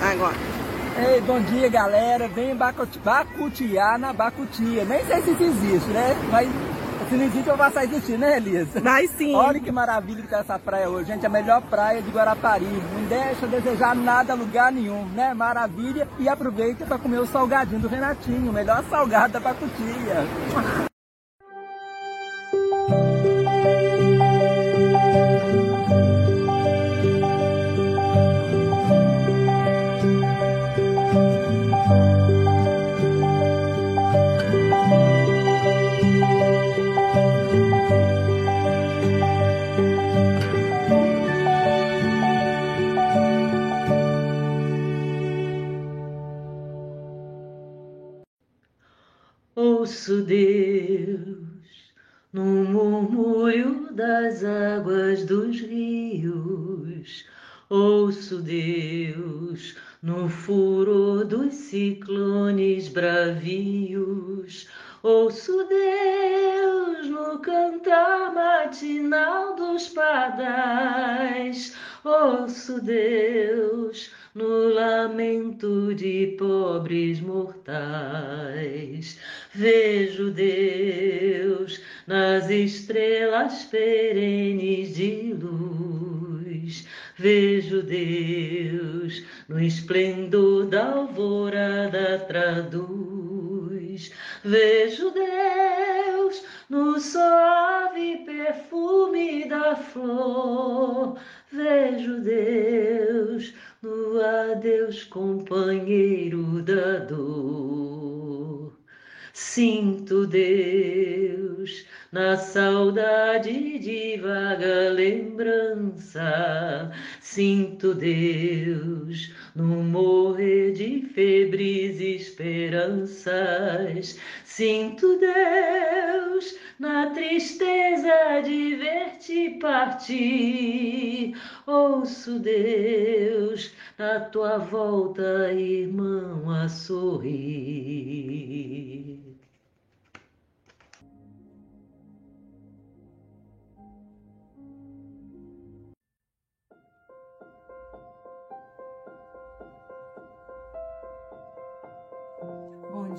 Agora. Ei, bom dia, galera. Vem bacutiar na Bacutia. Nem sei se isso existe, né? Mas se não existe, eu vou passar a existir, né, Elisa? Vai sim. Olha que maravilha que tá essa praia hoje, gente. A melhor praia de Guarapari. Não deixa desejar nada, lugar nenhum, né? Maravilha. E aproveita para comer o salgadinho do Renatinho. O melhor salgado da Bacutia. Murmúrio das águas dos rios. Ouço Deus no furor dos ciclones bravios. Ouço Deus no cantar matinal dos pardais. Ouço Deus no lamento de pobres mortais. Vejo Deus nas estrelas perenes de luz. Vejo Deus no esplendor da alvorada traduz. Vejo Deus no suave perfume da flor. Vejo Deus no adeus, companheiro da dor. Sinto Deus na saudade de vaga lembrança. Sinto Deus no morrer de febres esperanças. Sinto Deus na tristeza de ver-te partir. Ouço Deus na tua volta, irmão, a sorrir.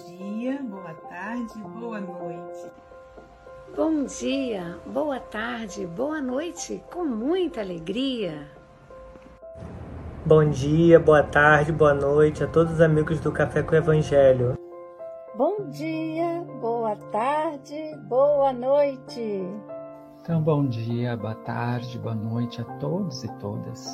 Dia, boa tarde, boa noite. Bom dia, boa tarde, boa noite, com muita alegria. Bom dia, boa tarde, boa noite a todos os amigos do Café com o Evangelho. Bom dia, boa tarde, boa noite. Então, bom dia, boa tarde, boa noite a todos e todas.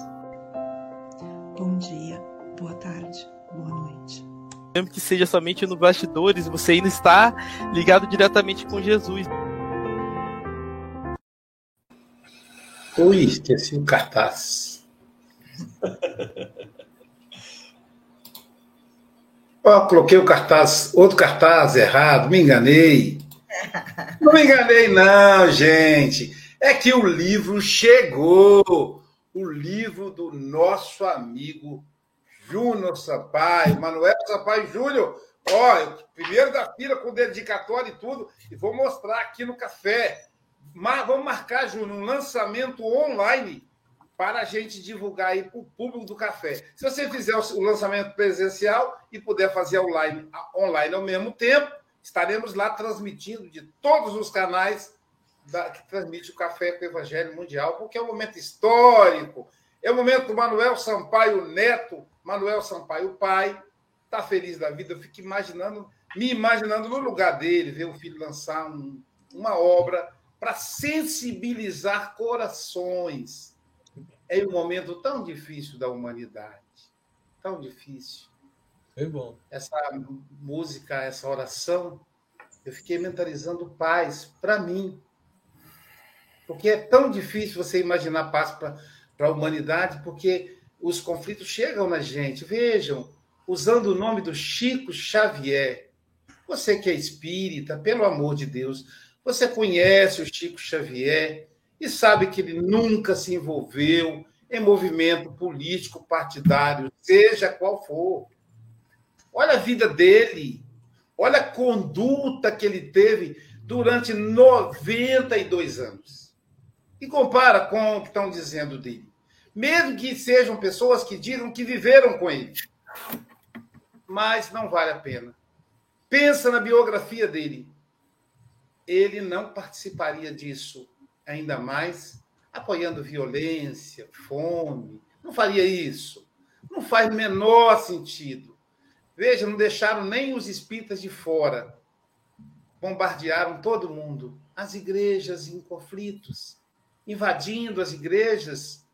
Bom dia, boa tarde, boa noite. Mesmo que seja somente no bastidores, você ainda está ligado diretamente com Jesus. Ui, esqueci o cartaz. Oh, coloquei o cartaz, outro cartaz errado, me enganei. Não me enganei, não, gente. É que o livro chegou. O livro do nosso amigo Júnior Sampaio, Manuel Sampaio Júnior. Ó, primeiro da fila com dedicatório e tudo, e vou mostrar aqui no café. Mas vamos marcar, Júnior, um lançamento online para a gente divulgar aí para o público do café. Se você fizer o lançamento presencial e puder fazer online, online ao mesmo tempo, estaremos lá transmitindo de todos os canais da, que transmite o Café com o Evangelho Mundial, porque é um momento histórico, é o momento do Manuel Sampaio Neto, Manuel Sampaio pai, está feliz da vida, eu fico imaginando, me imaginando no lugar dele, ver o filho lançar um, uma obra para sensibilizar corações em um momento tão difícil da humanidade. Tão difícil. Foi bom. Essa música, essa oração, eu fiquei mentalizando paz para mim. Porque é tão difícil você imaginar paz para a humanidade, porque os conflitos chegam na gente. Vejam, usando o nome do Chico Xavier. Você que é espírita, pelo amor de Deus, você conhece o Chico Xavier e sabe que ele nunca se envolveu em movimento político partidário, seja qual for. Olha a vida dele, olha a conduta que ele teve durante 92 anos. E compara com o que estão dizendo dele. Mesmo que sejam pessoas que digam que viveram com ele. Mas não vale a pena. Pensa na biografia dele. Ele não participaria disso, ainda mais apoiando violência, fome. Não faria isso. Não faz menor sentido. Veja, não deixaram nem os espíritas de fora. Bombardearam todo mundo. As igrejas em conflitos, invadindo as igrejas,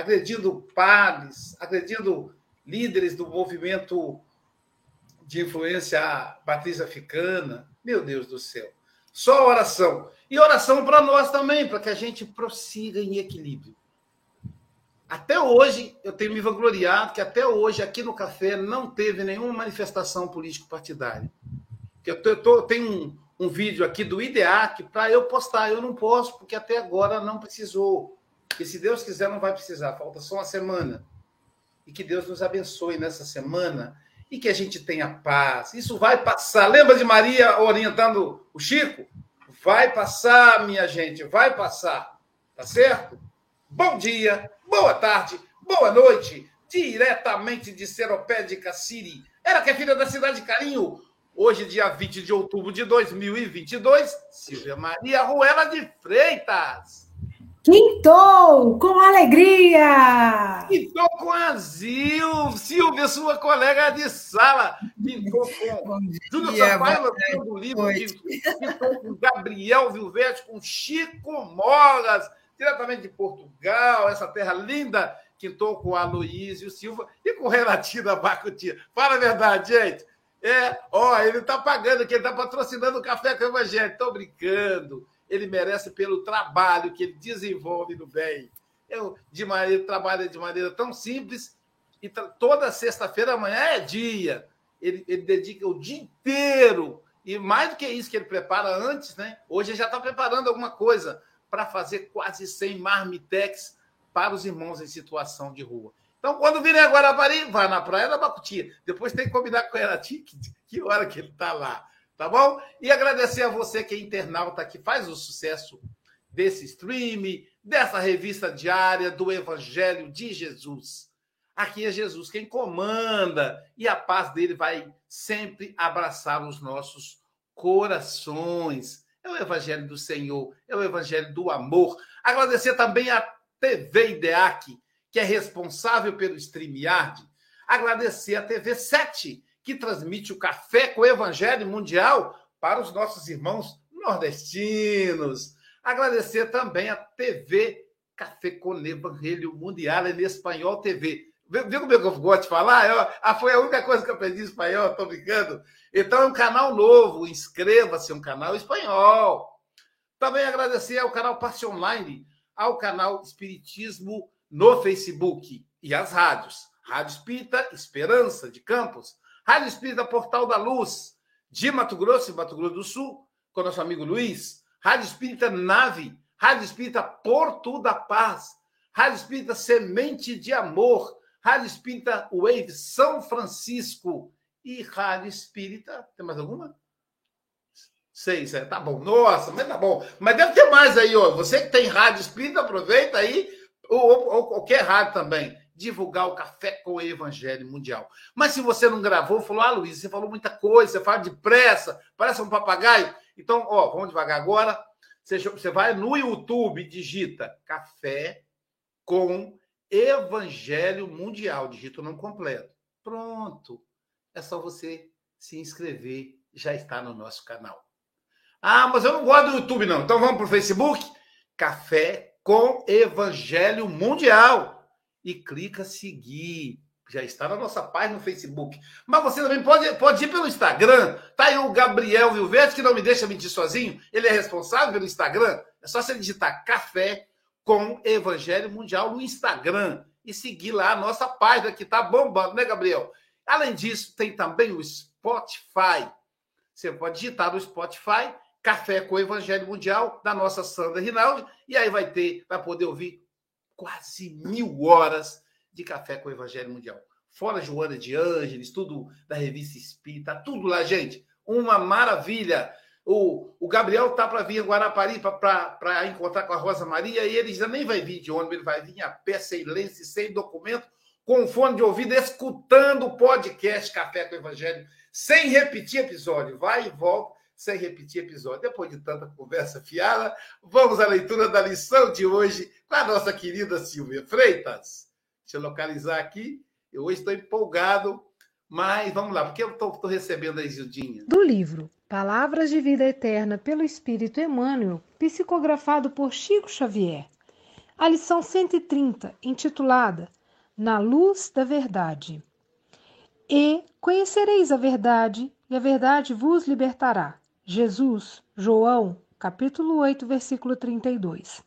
agredindo padres, agredindo líderes do movimento de influência matriz africana. Meu Deus do céu. Só oração. E oração para nós também, para que a gente prossiga em equilíbrio. Até hoje, eu tenho me vangloriado que até hoje, aqui no café, não teve nenhuma manifestação político-partidária. Eu, eu, eu tenho um, um, vídeo aqui do IDEAC para eu postar. Eu não posso, porque até agora não precisou. E se Deus quiser, não vai precisar. Falta só uma semana. E que Deus nos abençoe nessa semana e que a gente tenha paz. Isso vai passar. Lembra de Maria orientando o Chico? Vai passar, minha gente, vai passar. Tá certo? Bom dia, boa tarde, boa noite. Diretamente de Seropédica City. Ela que é filha da cidade de Carinho. Hoje, dia 20 de outubro de 2022, Silvia Maria Ruela de Freitas. Quintou com alegria! Quintou com a Zil, Silvia, sua colega de sala. Quintou com Júlio Sampaio, lançando do livro. Quintou com Gabriel Vilvete, com Chico Mogas, diretamente de Portugal, essa terra linda. Quintou com a Aloysio Silva e com Renatina Bacutia. Fala a verdade, gente. É, ó, ele está pagando, que ele está patrocinando o Café com o Evangelho. Estou brincando ele merece pelo trabalho que ele desenvolve no bem. Eu, de maneira, trabalha de maneira tão simples e toda sexta-feira amanhã é dia. Ele, ele dedica o dia inteiro e mais do que isso que ele prepara antes, né? Hoje ele já está preparando alguma coisa para fazer quase 100 marmitex para os irmãos em situação de rua. Então, quando virem agora a Guarapari, vai na Praia da Bacutia. Depois tem que combinar com ela que hora que ele está lá. Tá bom? E agradecer a você que é internauta que faz o sucesso desse stream, dessa revista diária do Evangelho de Jesus. Aqui é Jesus quem comanda e a paz dele vai sempre abraçar os nossos corações. É o Evangelho do Senhor, é o Evangelho do amor. Agradecer também a TV IDEAC, que é responsável pelo StreamYard. Agradecer a TV 7, que transmite o Café com o Evangelho Mundial para os nossos irmãos nordestinos. Agradecer também a TV Café com Evangelho Mundial em espanhol TV. Viu como eu gosto de falar? Eu, ah, foi a única coisa que eu aprendi em espanhol, estou brincando. Então é um canal novo, inscreva-se, é um canal espanhol. Também agradecer ao canal Passe Online, ao canal Espiritismo no Facebook e às rádios. Rádio Espírita Esperança de Campos, Rádio Espírita Portal da Luz, de Mato Grosso e Mato Grosso do Sul, com nosso amigo Luiz. Rádio Espírita Nave, Rádio Espírita Porto da Paz, Rádio Espírita Semente de Amor, Rádio Espírita Wave São Francisco e Rádio Espírita. Tem mais alguma? Seis, é, tá bom. Nossa, mas tá bom. Mas deve ter mais aí, ó. Você que tem Rádio Espírita, aproveita aí, ou, ou, ou qualquer rádio também divulgar o Café com o Evangelho Mundial. Mas se você não gravou, falou, ah, Luiz, você falou muita coisa, você fala depressa, parece um papagaio. Então, ó, vamos devagar agora. Você, vai no YouTube, digita Café com Evangelho Mundial, digita o nome completo. Pronto. É só você se inscrever, já está no nosso canal. Ah, mas eu não gosto do YouTube, não. Então vamos para o Facebook? Café com Evangelho Mundial e clica seguir. Já está na nossa página no Facebook. Mas você também pode, pode ir pelo Instagram. Tá aí o Gabriel Vilvete, que não me deixa mentir sozinho. Ele é responsável pelo Instagram. É só você digitar café com Evangelho Mundial no Instagram e seguir lá a nossa página que tá bombando, né, Gabriel? Além disso, tem também o Spotify. Você pode digitar no Spotify Café com Evangelho Mundial da nossa Sandra Rinaldi e aí vai ter, vai poder ouvir quase mil horas de café com o Evangelho Mundial. Fora Joana de Ângeles, tudo da revista Espírita, tudo lá, gente. Uma maravilha. O, o Gabriel tá para vir a Guarapari para encontrar com a Rosa Maria e ele já nem vai vir de ônibus, ele vai vir a pé, sem lenço, sem documento, com fone de ouvido, escutando o podcast Café com o Evangelho, sem repetir episódio. Vai e volta, sem repetir episódio. Depois de tanta conversa fiada, vamos à leitura da lição de hoje com a nossa querida Silvia Freitas. Deixa eu localizar aqui. Eu hoje estou empolgado, mas vamos lá, porque eu estou recebendo a Isildinha. Do livro Palavras de Vida Eterna pelo Espírito Emmanuel, psicografado por Chico Xavier. A lição 130, intitulada Na Luz da Verdade. E conhecereis a verdade, e a verdade vos libertará. Jesus, João, capítulo 8, versículo 32.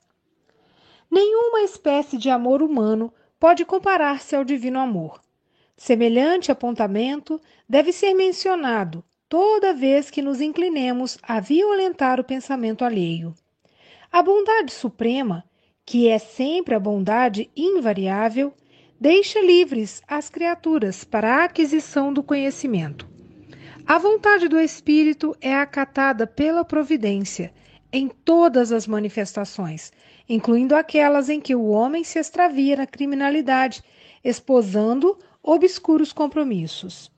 Nenhuma espécie de amor humano pode comparar-se ao divino amor. Semelhante apontamento deve ser mencionado toda vez que nos inclinemos a violentar o pensamento alheio. A bondade suprema, que é sempre a bondade invariável, deixa livres as criaturas para a aquisição do conhecimento. A vontade do Espírito é acatada pela providência em todas as manifestações, incluindo aquelas em que o homem se extravia na criminalidade, esposando obscuros compromissos.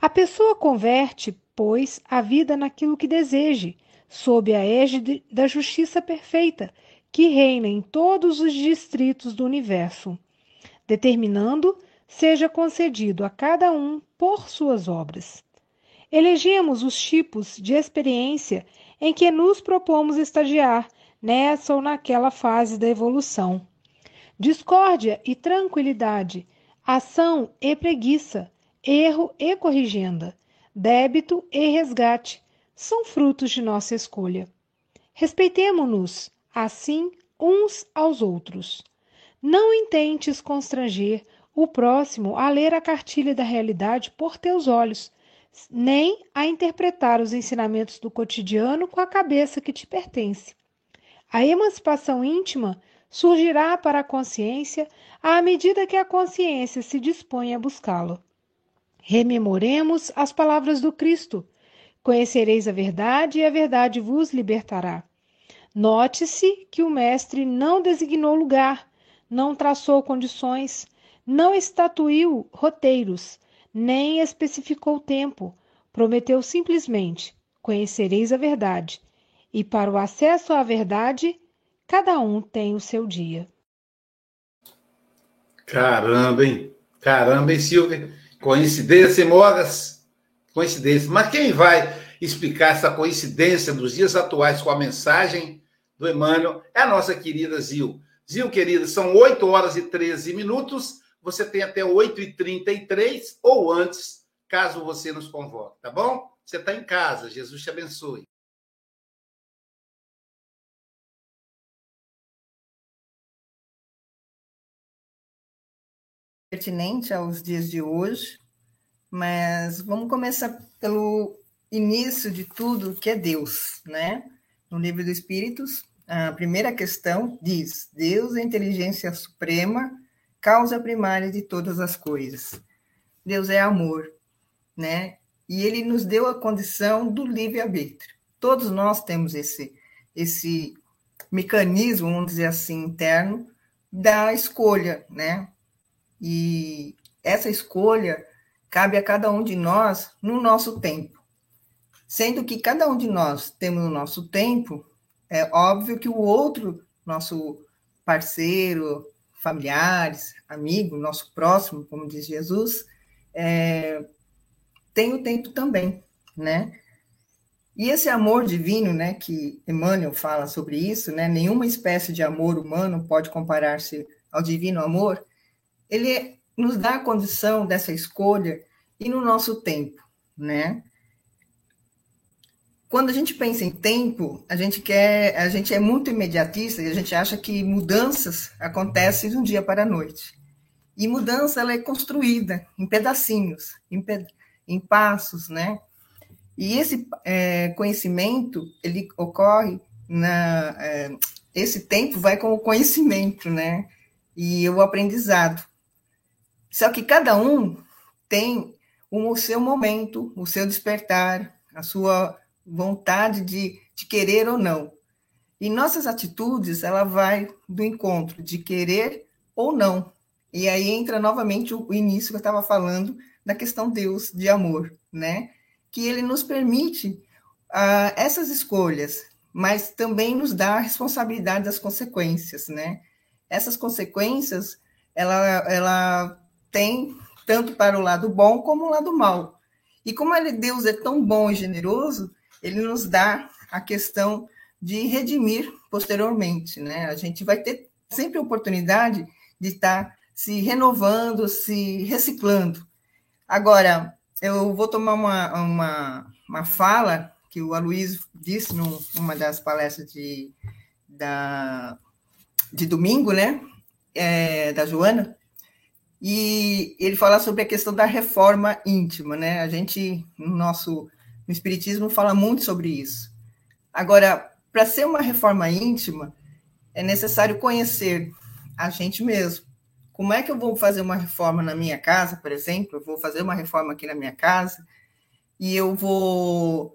A pessoa converte, pois, a vida naquilo que deseje, sob a égide da justiça perfeita que reina em todos os distritos do universo, determinando seja concedido a cada um por suas obras. Elegemos os tipos de experiência em que nos propomos estagiar nessa ou naquela fase da evolução. Discórdia e tranquilidade, ação e preguiça, erro e corrigenda, débito e resgate são frutos de nossa escolha. Respeitemo-nos, assim, uns aos outros. Não intentes constranger o próximo a ler a cartilha da realidade por teus olhos, nem a interpretar os ensinamentos do cotidiano com a cabeça que te pertence. A emancipação íntima surgirá para a consciência à medida que a consciência se dispõe a buscá-lo. Rememoremos as palavras do Cristo: Conhecereis a verdade e a verdade vos libertará. Note-se que o Mestre não designou lugar, não traçou condições, não estatuiu roteiros, nem especificou tempo. Prometeu simplesmente: Conhecereis a verdade. E para o acesso à verdade, cada um tem o seu dia. Caramba, hein? Caramba, hein, Silvia? Coincidência, Moras? Coincidência. Mas quem vai explicar essa coincidência dos dias atuais com a mensagem do Emmanuel é a nossa querida Zil. Zil, querida, são 8 horas e 13 minutos. Você tem até 8h33 ou antes, caso você nos convoque, tá bom? Você está em casa. Jesus te abençoe. pertinente aos dias de hoje, mas vamos começar pelo início de tudo, que é Deus, né? No livro dos Espíritos, a primeira questão diz: Deus é inteligência suprema, causa primária de todas as coisas. Deus é amor, né? E ele nos deu a condição do livre-arbítrio. Todos nós temos esse esse mecanismo, vamos dizer assim, interno da escolha, né? E essa escolha cabe a cada um de nós no nosso tempo. Sendo que cada um de nós temos o nosso tempo, é óbvio que o outro, nosso parceiro, familiares, amigo, nosso próximo, como diz Jesus, é, tem o tempo também, né? E esse amor divino, né, que Emmanuel fala sobre isso, né, nenhuma espécie de amor humano pode comparar-se ao divino amor, ele nos dá a condição dessa escolha e no nosso tempo, né? Quando a gente pensa em tempo, a gente quer, a gente é muito imediatista e a gente acha que mudanças acontecem de um dia para a noite. E mudança ela é construída em pedacinhos, em, em passos, né? E esse é, conhecimento ele ocorre na é, esse tempo vai com o conhecimento, né? E o aprendizado. Só que cada um tem o seu momento, o seu despertar, a sua, vontade de, de querer ou não. E nossas atitudes, ela vai do encontro de querer ou não. E aí entra novamente o início que eu estava falando da questão Deus de amor, né? Que ele nos permite uh, essas escolhas, mas também nos dá a responsabilidade das consequências, né? Essas consequências, ela, ela tem tanto para o lado bom como o lado mal. E como ele, Deus é tão bom e generoso, ele nos dá a questão de redimir posteriormente, né? A gente vai ter sempre a oportunidade de estar se renovando, se reciclando. Agora, eu vou tomar uma, uma, uma fala que o Aloysio disse numa das palestras de, da, de domingo, né? É, da Joana, e ele fala sobre a questão da reforma íntima, né? A gente, no nosso no Espiritismo, fala muito sobre isso. Agora, para ser uma reforma íntima, é necessário conhecer a gente mesmo. Como é que eu vou fazer uma reforma na minha casa, por exemplo? Eu vou fazer uma reforma aqui na minha casa e eu vou.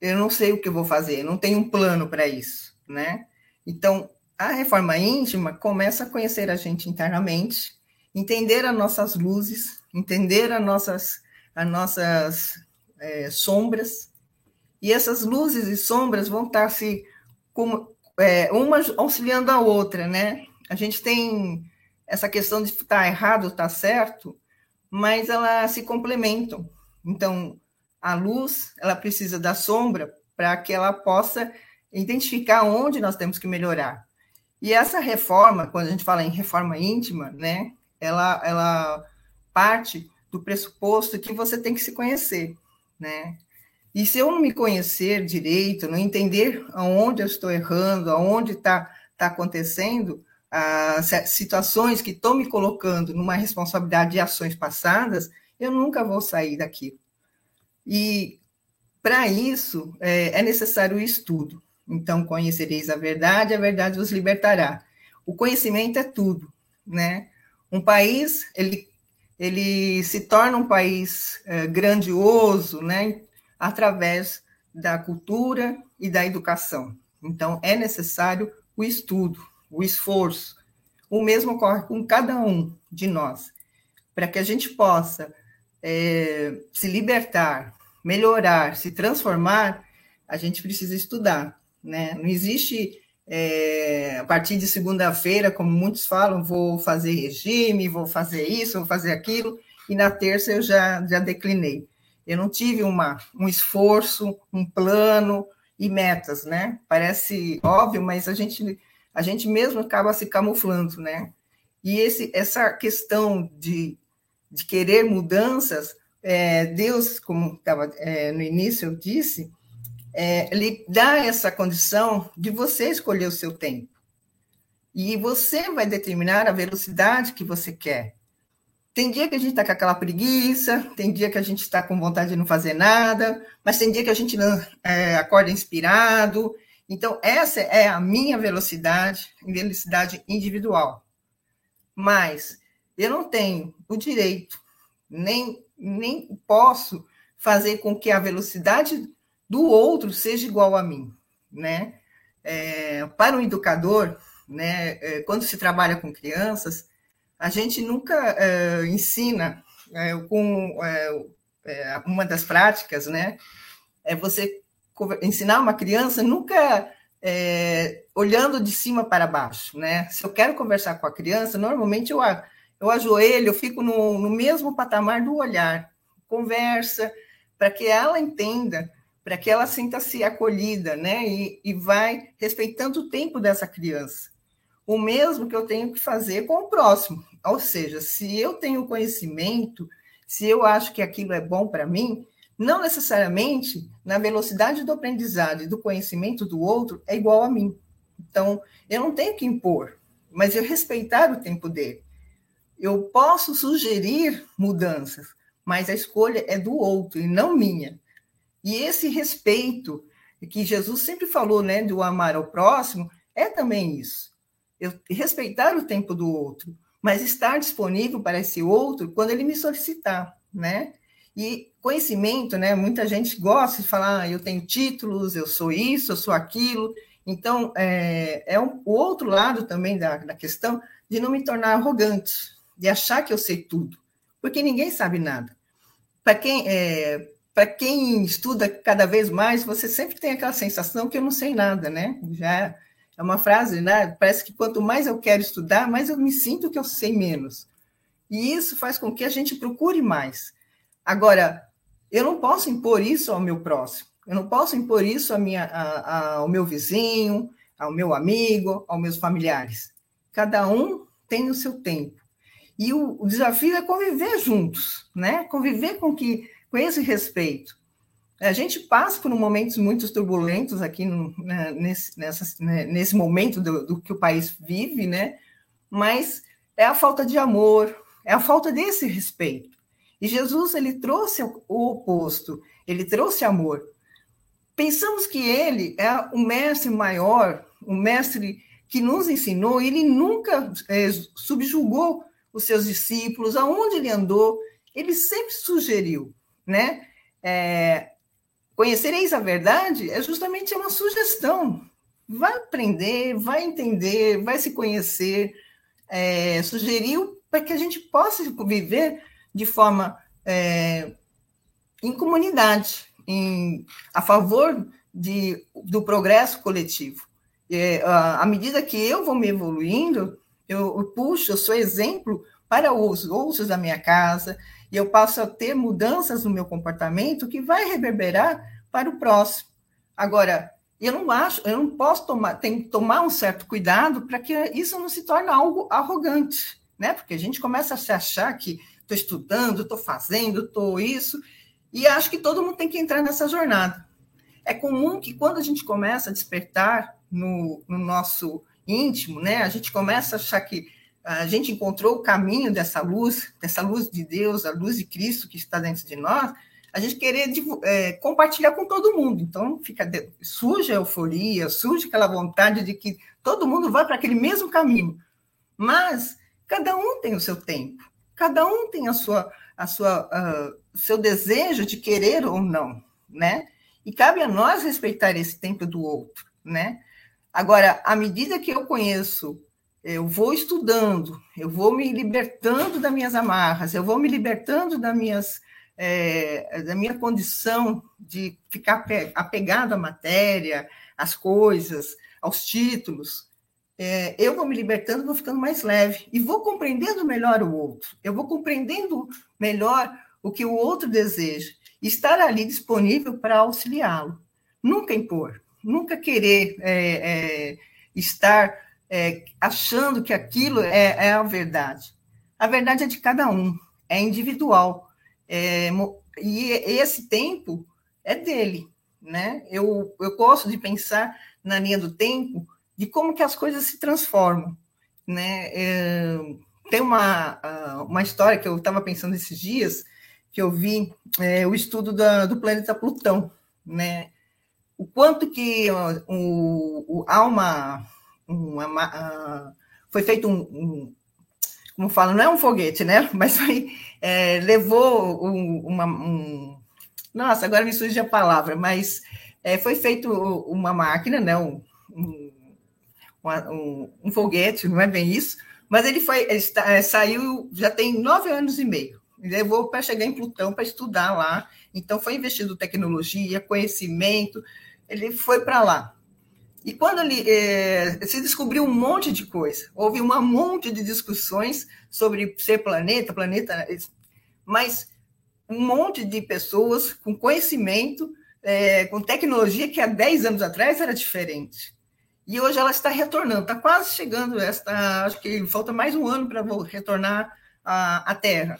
Eu não sei o que eu vou fazer, não tenho um plano para isso, né? Então, a reforma íntima começa a conhecer a gente internamente, entender as nossas luzes, entender as nossas, as nossas é, sombras, e essas luzes e sombras vão estar se como, é, uma auxiliando a outra, né? A gente tem essa questão de estar tá errado, estar tá certo, mas elas se complementam. Então, a luz, ela precisa da sombra para que ela possa identificar onde nós temos que melhorar. E essa reforma, quando a gente fala em reforma íntima, né, ela, ela parte do pressuposto que você tem que se conhecer, né? E se eu não me conhecer direito, não entender aonde eu estou errando, aonde está tá acontecendo, as situações que estão me colocando numa responsabilidade de ações passadas, eu nunca vou sair daqui. E para isso é, é necessário o estudo. Então, conhecereis a verdade, a verdade vos libertará. O conhecimento é tudo, né? Um país, ele, ele se torna um país é, grandioso, né? através da cultura e da educação. Então, é necessário o estudo, o esforço. O mesmo ocorre com cada um de nós, para que a gente possa é, se libertar, melhorar, se transformar, a gente precisa estudar. Né? Não existe, é, a partir de segunda-feira, como muitos falam, vou fazer regime, vou fazer isso, vou fazer aquilo, e na terça eu já, já declinei. Eu não tive uma, um esforço, um plano e metas, né? Parece óbvio, mas a gente, a gente mesmo acaba se camuflando, né? E esse, essa questão de, de querer mudanças, é, Deus, como estava é, no início eu disse, é, ele dá essa condição de você escolher o seu tempo. E você vai determinar a velocidade que você quer. Tem dia que a gente está com aquela preguiça, tem dia que a gente está com vontade de não fazer nada, mas tem dia que a gente não, é, acorda inspirado. Então, essa é a minha velocidade, velocidade individual. Mas eu não tenho o direito, nem, nem posso fazer com que a velocidade do outro seja igual a mim, né? É, para um educador, né, é, quando se trabalha com crianças, a gente nunca é, ensina é, com é, é, uma das práticas, né? É você ensinar uma criança nunca olhando de cima para baixo, né? Se eu quero conversar com a criança, normalmente eu, eu ajoelho, eu fico no, no mesmo patamar do olhar, conversa, para que ela entenda, para que ela sinta-se acolhida, né? E, e vai respeitando o tempo dessa criança o mesmo que eu tenho que fazer com o próximo. Ou seja, se eu tenho conhecimento, se eu acho que aquilo é bom para mim, não necessariamente na velocidade do aprendizado e do conhecimento do outro é igual a mim. Então, eu não tenho que impor, mas eu respeitar o tempo dele. Eu posso sugerir mudanças, mas a escolha é do outro e não minha. E esse respeito que Jesus sempre falou, né, do amar ao próximo, é também isso eu respeitar o tempo do outro, mas estar disponível para esse outro quando ele me solicitar, né? E conhecimento, né? Muita gente gosta de falar, ah, eu tenho títulos, eu sou isso, eu sou aquilo. Então, é, é um, o outro lado também da, da questão de não me tornar arrogante, de achar que eu sei tudo, porque ninguém sabe nada. Para quem, é, para quem estuda cada vez mais, você sempre tem aquela sensação que eu não sei nada, né? Já é uma frase, né? Parece que quanto mais eu quero estudar, mais eu me sinto que eu sei menos. E isso faz com que a gente procure mais. Agora, eu não posso impor isso ao meu próximo. Eu não posso impor isso minha, a, a, ao meu vizinho, ao meu amigo, aos meus familiares. Cada um tem o seu tempo. E o, o desafio é conviver juntos, né? Conviver com que com esse respeito. A gente passa por momentos muito turbulentos aqui no, né, nesse, nessa, né, nesse momento do, do, que o país vive, né? Mas é a falta de amor, é a falta desse respeito. E Jesus ele trouxe o oposto, ele trouxe amor. Pensamos que ele é o mestre maior, o mestre que nos ensinou, ele nunca é, subjugou os seus discípulos, aonde ele andou, ele sempre sugeriu, né? É, conhecereis a verdade é justamente uma sugestão. Vai aprender, vai entender, vai se conhecer. É, sugeriu para que a gente possa viver de forma é, em comunidade, em, a favor de, do progresso coletivo. É, à medida que eu vou me evoluindo, eu, eu puxo, eu sou exemplo para os outros da minha casa, e eu passo a ter mudanças no meu comportamento que vai reverberar para o próximo. Agora, eu não acho, eu não posso tomar, tem que tomar um certo cuidado para que isso não se torne algo arrogante, né? Porque a gente começa a se achar que estou estudando, estou fazendo, estou isso, e acho que todo mundo tem que entrar nessa jornada. É comum que quando a gente começa a despertar no, no nosso íntimo, né, a gente começa a achar que a gente encontrou o caminho dessa luz, dessa luz de Deus, a luz de Cristo que está dentro de nós, a gente querer é, compartilhar com todo mundo. Então, fica surge a euforia, surge aquela vontade de que todo mundo vá para aquele mesmo caminho. Mas cada um tem o seu tempo, cada um tem a sua, a sua, uh, seu desejo de querer ou não, né? E cabe a nós respeitar esse tempo do outro, né? Agora, à medida que eu conheço, eu vou estudando, eu vou me libertando das minhas amarras, eu vou me libertando das minhas, é, da minha condição de ficar apegado à matéria, às coisas, aos títulos. É, eu vou me libertando, vou ficando mais leve e vou compreendendo melhor o outro. Eu vou compreendendo melhor o que o outro deseja, estar ali disponível para auxiliá-lo. Nunca impor, nunca querer é, é, estar é, achando que aquilo é, é, a verdade. A verdade é de cada um, é individual. É, e esse tempo é dele. Né? Eu, eu gosto de pensar na linha do tempo de como que as coisas se transformam. Né? É, tem uma, uma história que eu estava pensando esses dias, que eu vi é, o estudo da, do planeta Plutão, né? O quanto que o, o, há uma, uma, uh, foi feito um, um, como fala, não é um foguete, né? Mas foi, é, levou um, uma, um, nossa, agora me surge a palavra, mas é, foi feito uma máquina, né? Um, um, um, foguete, não é bem isso, mas ele foi, ele está, é, saiu, já tem nove anos e meio levou para chegar em Plutão para estudar lá. Então, foi investido tecnologia, conhecimento, ele foi para lá. E quando ele é, se descobriu um monte de coisa, houve um monte de discussões sobre ser planeta, planeta, mas um monte de pessoas com conhecimento, é, com tecnologia que há 10 anos atrás era diferente. E hoje ela está retornando, está quase chegando, esta, acho que falta mais um ano para retornar à, à Terra.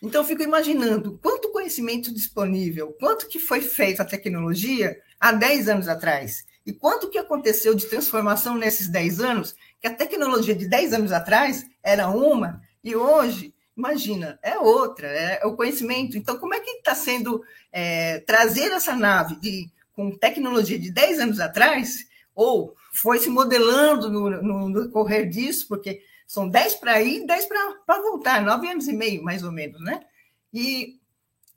Então, eu fico imaginando quanto conhecimento disponível, quanto que foi feito a tecnologia há 10 anos atrás, e quanto que aconteceu de transformação nesses 10 anos, que a tecnologia de 10 anos atrás era uma, e hoje, imagina, é outra, é o conhecimento. Então, como é que está sendo é, trazer essa nave de, com tecnologia de 10 anos atrás, ou foi se modelando no, no, no correr disso, porque são 10 para ir, 10 para voltar, 9 anos e meio, mais ou menos, né? E,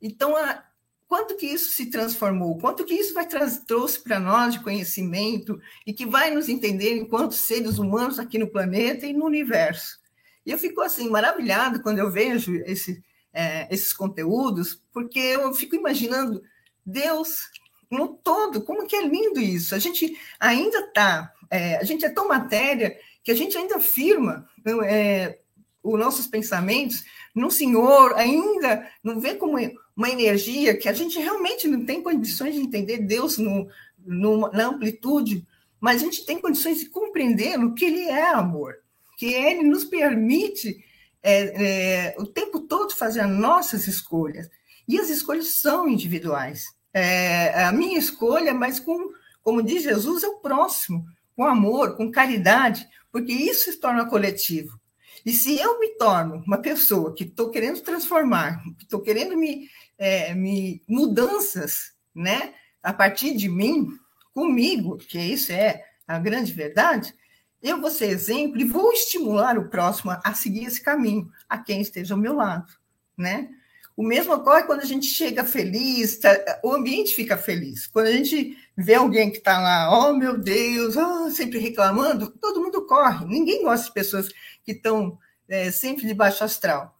Então, a, quanto que isso se transformou? Quanto que isso vai trouxe para nós de conhecimento e que vai nos entender enquanto seres humanos aqui no planeta e no universo? E eu fico assim maravilhado quando eu vejo esse, é, esses conteúdos, porque eu fico imaginando Deus no todo, como que é lindo isso. A gente ainda está, é, a gente é tão matéria que a gente ainda afirma é, os nossos pensamentos no Senhor, ainda não vê como uma energia que a gente realmente não tem condições de entender Deus no, no, na amplitude, mas a gente tem condições de compreender o que Ele é amor, que Ele nos permite é, é, o tempo todo fazer as nossas escolhas. E as escolhas são individuais. É, a minha escolha, mas com, como diz Jesus, é o próximo, com amor, com caridade, porque isso se torna coletivo. E se eu me torno uma pessoa que estou querendo transformar, que estou querendo me, é, me mudanças, né, a partir de mim, comigo, que isso é a grande verdade, eu vou ser exemplo e vou estimular o próximo a seguir esse caminho, a quem esteja ao meu lado, né? O mesmo ocorre quando a gente chega feliz, tá, o ambiente fica feliz. Quando a gente vê alguém que está lá, oh meu Deus, oh, sempre reclamando, todo mundo corre. Ninguém gosta de pessoas que estão é, sempre de baixo astral.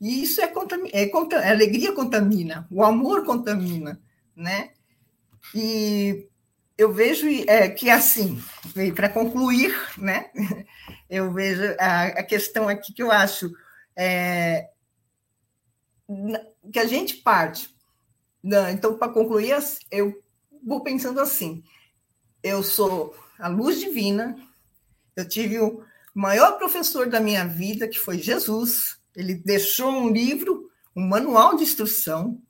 E isso é, é, a alegria contamina, o amor contamina, né? E eu vejo é, que assim, para concluir, né? Eu vejo a, a, questão aqui que eu acho é, que a gente parte. Né? Então, para concluir, eu vou pensando assim: eu sou a luz divina, eu tive o maior professor da minha vida, que foi Jesus. Ele deixou um livro, um manual de instrução,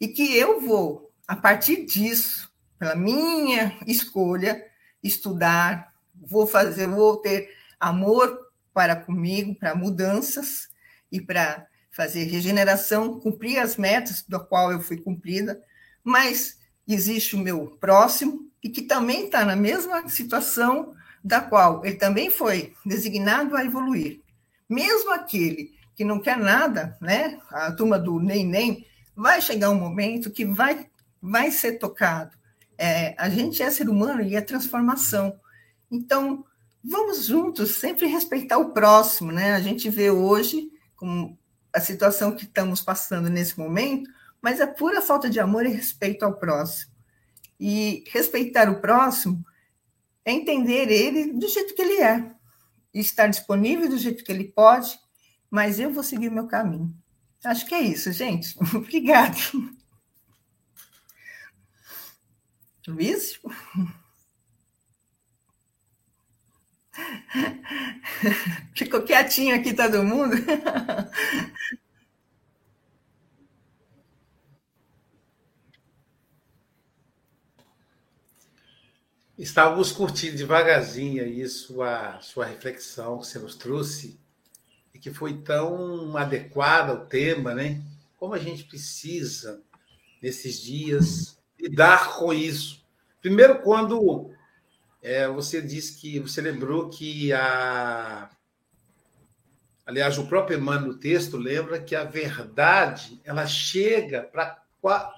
e que eu vou, a partir disso, pela minha escolha, estudar, vou fazer, vou ter amor para comigo, para mudanças e para fazer regeneração, cumprir as metas da qual eu fui cumprida, mas existe o meu próximo e que também está na mesma situação da qual ele também foi designado a evoluir. Mesmo aquele que não quer nada, né? A turma do nem nem vai chegar um momento que vai vai ser tocado. É, a gente é ser humano e é transformação. Então, vamos juntos sempre respeitar o próximo, né? A gente vê hoje como a situação que estamos passando nesse momento, mas é pura falta de amor e respeito ao próximo. E respeitar o próximo é entender ele do jeito que ele é, e estar disponível do jeito que ele pode, mas eu vou seguir o meu caminho. Acho que é isso, gente. Obrigada. Luiz? Ficou quietinho aqui todo mundo? Estávamos curtindo devagarzinho aí sua, sua reflexão que você nos trouxe que foi tão adequada ao tema, né? Como a gente precisa, nesses dias, lidar com isso. Primeiro, quando é, você disse que você lembrou que a. Aliás, o próprio Emmanuel no texto lembra que a verdade ela chega para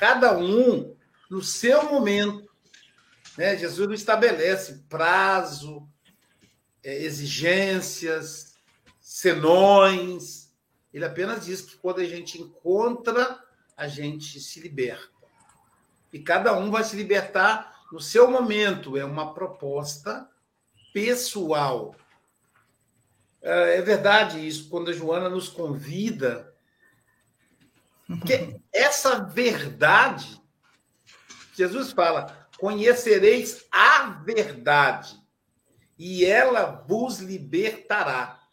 cada um no seu momento. Né? Jesus não estabelece prazo, é, exigências, senões. Ele apenas diz que quando a gente encontra, a gente se liberta. E cada um vai se libertar no seu momento. É uma proposta pessoal. É, é verdade isso, quando a Joana nos convida. Porque essa verdade, Jesus fala, conhecereis a verdade, e ela vos libertará.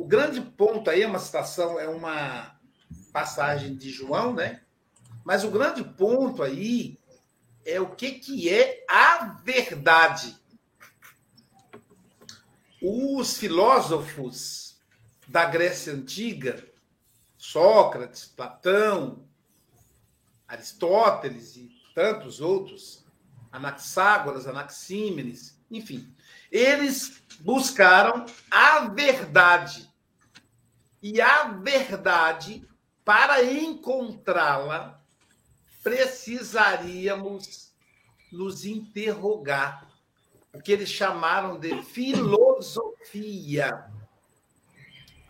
O grande ponto aí é uma citação, é uma passagem de João, né? Mas o grande ponto aí é o que, que é a verdade. Os filósofos da Grécia Antiga, Sócrates, Platão, Aristóteles e tantos outros, Anaxágoras, Anaxímenes, enfim. Eles buscaram a verdade. E a verdade para encontrá-la, precisaríamos nos interrogar, o que eles chamaram de filosofia.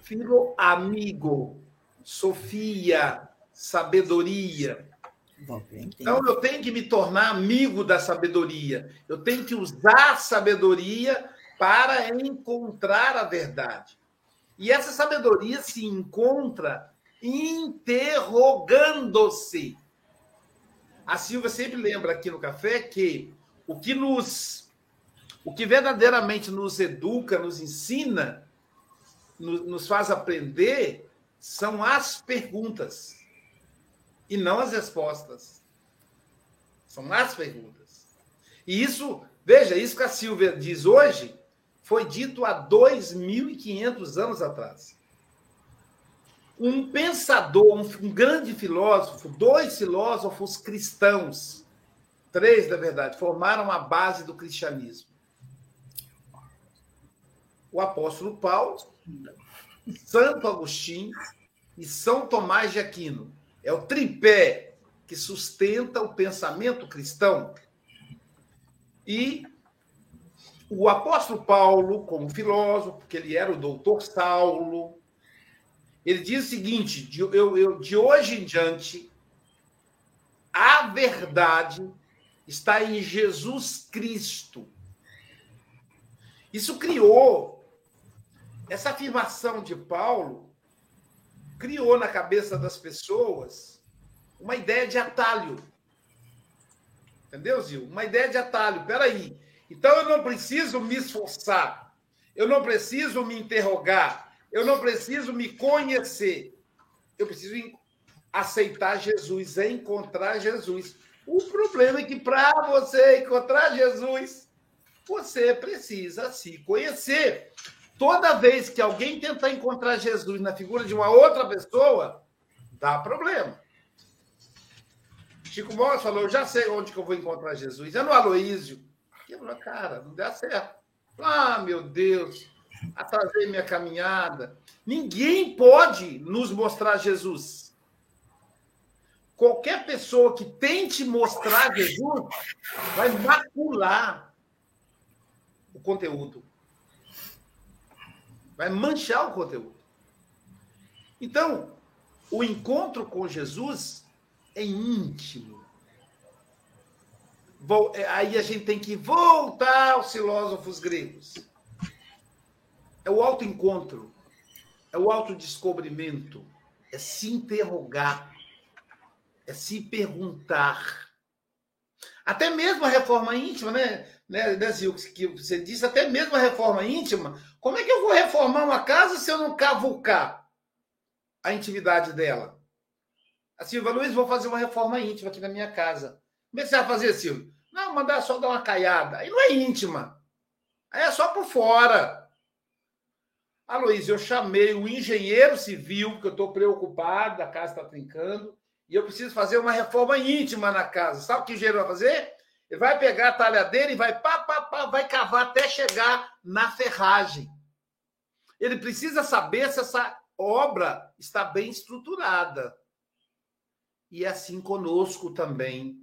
Filo amigo, sofia, sabedoria. Então eu tenho que me tornar amigo da sabedoria. Eu tenho que usar a sabedoria para encontrar a verdade. E essa sabedoria se encontra interrogando-se. A Silvia sempre lembra aqui no café que o que nos o que verdadeiramente nos educa, nos ensina, nos, faz aprender são as perguntas e não as respostas. São as perguntas. E isso, veja, isso que a Silvia diz hoje foi dito há 2.500 anos atrás. Um pensador, um, um grande filósofo, dois filósofos cristãos, três, na verdade, formaram a base do cristianismo. O apóstolo Paulo, Santo Agostinho e São Tomás de Aquino. É o tripé que sustenta o pensamento cristão. E o apóstolo Paulo, como filósofo, porque ele era o doutor Saulo, ele diz o seguinte: de, eu, eu, de hoje em diante, a verdade está em Jesus Cristo. Isso criou, essa afirmação de Paulo criou na cabeça das pessoas uma ideia de atalho. Entendeu, Zil? Uma ideia de atalho. Peraí. Então eu não preciso me esforçar. Eu não preciso me interrogar. Eu não preciso me conhecer. Eu preciso aceitar Jesus, encontrar Jesus. O problema é que para você encontrar Jesus, você precisa se conhecer. Toda vez que alguém tentar encontrar Jesus na figura de uma outra pessoa, dá problema. Chico Moura falou: Eu já sei onde que eu vou encontrar Jesus. É no Aloísio. Quebrou a cara, não deu certo. Ah, meu Deus, atrasei minha caminhada. Ninguém pode nos mostrar Jesus. Qualquer pessoa que tente mostrar Jesus vai macular o conteúdo vai manchar o conteúdo. Então, o encontro com Jesus é íntimo. É, aí a gente tem que voltar aos filósofos gregos. É o autoencontro, é o autodescobrimento, é se interrogar, é se perguntar. Até mesmo a reforma íntima, né, né, né Zil, que você disse, até mesmo a reforma íntima como é que eu vou reformar uma casa se eu não cavucar a intimidade dela? A Silvia Luiz, vou fazer uma reforma íntima aqui na minha casa. Como é que você vai fazer, Silvia? Não, mandar só dar uma caiada. Aí não é íntima. Aí é só por fora. Ah, Luiz, eu chamei o engenheiro civil, porque eu estou preocupado, a casa está trincando, e eu preciso fazer uma reforma íntima na casa. Sabe o que o engenheiro vai fazer? Ele vai pegar a talhadeira e vai pá, pá, pá, vai cavar até chegar na ferragem. Ele precisa saber se essa obra está bem estruturada. E é assim conosco também,